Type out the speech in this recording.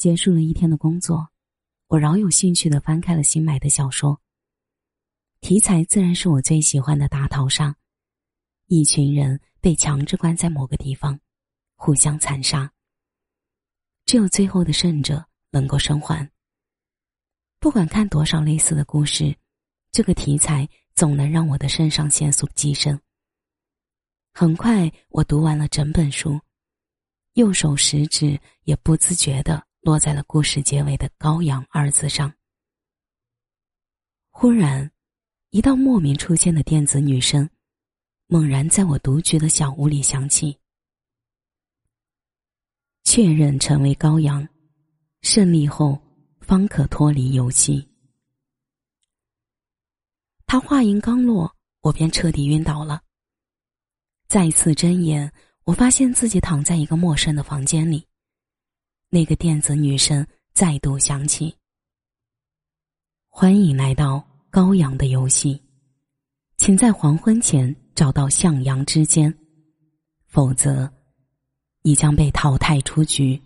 结束了一天的工作，我饶有兴趣的翻开了新买的小说。题材自然是我最喜欢的大逃杀，一群人被强制关在某个地方，互相残杀。只有最后的胜者能够生还。不管看多少类似的故事，这个题材总能让我的肾上腺素激升。很快，我读完了整本书，右手食指也不自觉的落在了故事结尾的“羔羊”二字上。忽然，一道莫名出现的电子女声，猛然在我独居的小屋里响起。确认成为羔羊，胜利后。方可脱离游戏。他话音刚落，我便彻底晕倒了。再次睁眼，我发现自己躺在一个陌生的房间里。那个电子女声再度响起：“欢迎来到高阳的游戏，请在黄昏前找到向阳之间，否则，你将被淘汰出局。”